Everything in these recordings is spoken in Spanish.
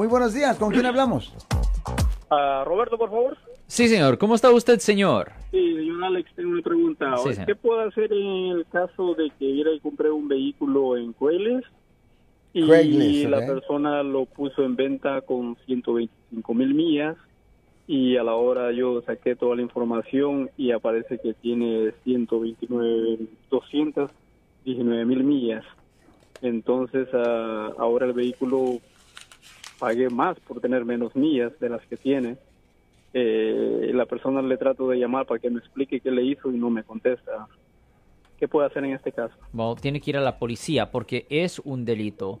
Muy buenos días. ¿Con quién hablamos? Uh, Roberto, por favor. Sí, señor. ¿Cómo está usted, señor? Sí, señor Alex, tengo una pregunta. Sí. ¿Qué puedo hacer en el caso de que ir y compré un vehículo en Craigslist y Craigslist, la persona lo puso en venta con 125 mil millas y a la hora yo saqué toda la información y aparece que tiene 129, 219 mil millas. Entonces ah, ahora el vehículo pagué más por tener menos millas de las que tiene. Eh, la persona le trato de llamar para que me explique qué le hizo y no me contesta. ¿Qué puede hacer en este caso? Bueno, tiene que ir a la policía porque es un delito.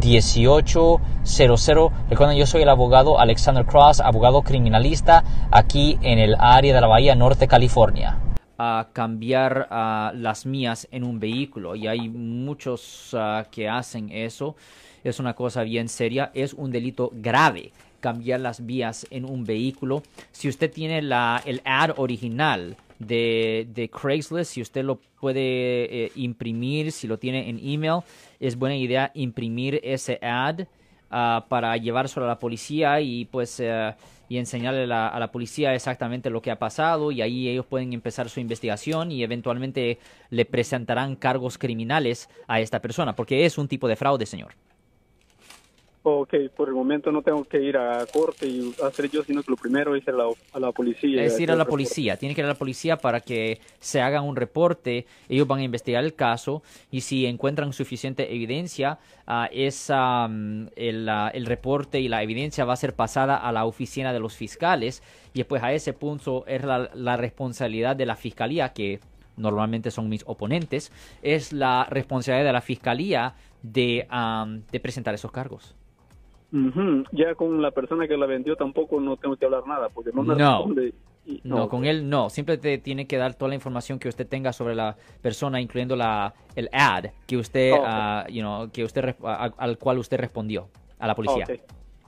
1-800-530-1800. Recuerden, yo soy el abogado Alexander Cross, abogado criminalista aquí en el área de la Bahía Norte, California. a cambiar las mías en un vehículo y hay muchos ah, que hacen eso. Es una cosa bien seria, es un delito grave cambiar las vías en un vehículo. Si usted tiene la, el ad original de, de Craigslist, si usted lo puede eh, imprimir, si lo tiene en email, es buena idea imprimir ese ad ah, para llevárselo a la policía y pues eh, y enseñarle a la policía exactamente lo que ha pasado y ahí ellos pueden empezar su investigación y eventualmente le presentarán cargos criminales a esta persona porque es un tipo de fraude, señor. Ok, por el momento no tengo que ir a corte y hacer yo, sino que lo primero es ir a la, a la policía. Es ir a la policía, tiene que ir a la policía para que se haga un reporte, ellos van a investigar el caso y si encuentran suficiente evidencia, ah, esa, el, ah, el reporte y la evidencia va a ser pasada a la oficina de los fiscales y después a ese punto es la, la responsabilidad de la fiscalía, que normalmente son mis oponentes, es la responsabilidad de la fiscalía de presentar esos cargos. Ujú, Ya con la persona que la vendió tampoco no tengo que hablar nada, porque no me No. responde. y- No, con él no. Simplemente tiene que dar toda la información que usted tenga sobre la persona, incluyendo la, el ad que usted, Oh, ah, you know, que usted a- al cual usted respondió a la policía. Ok.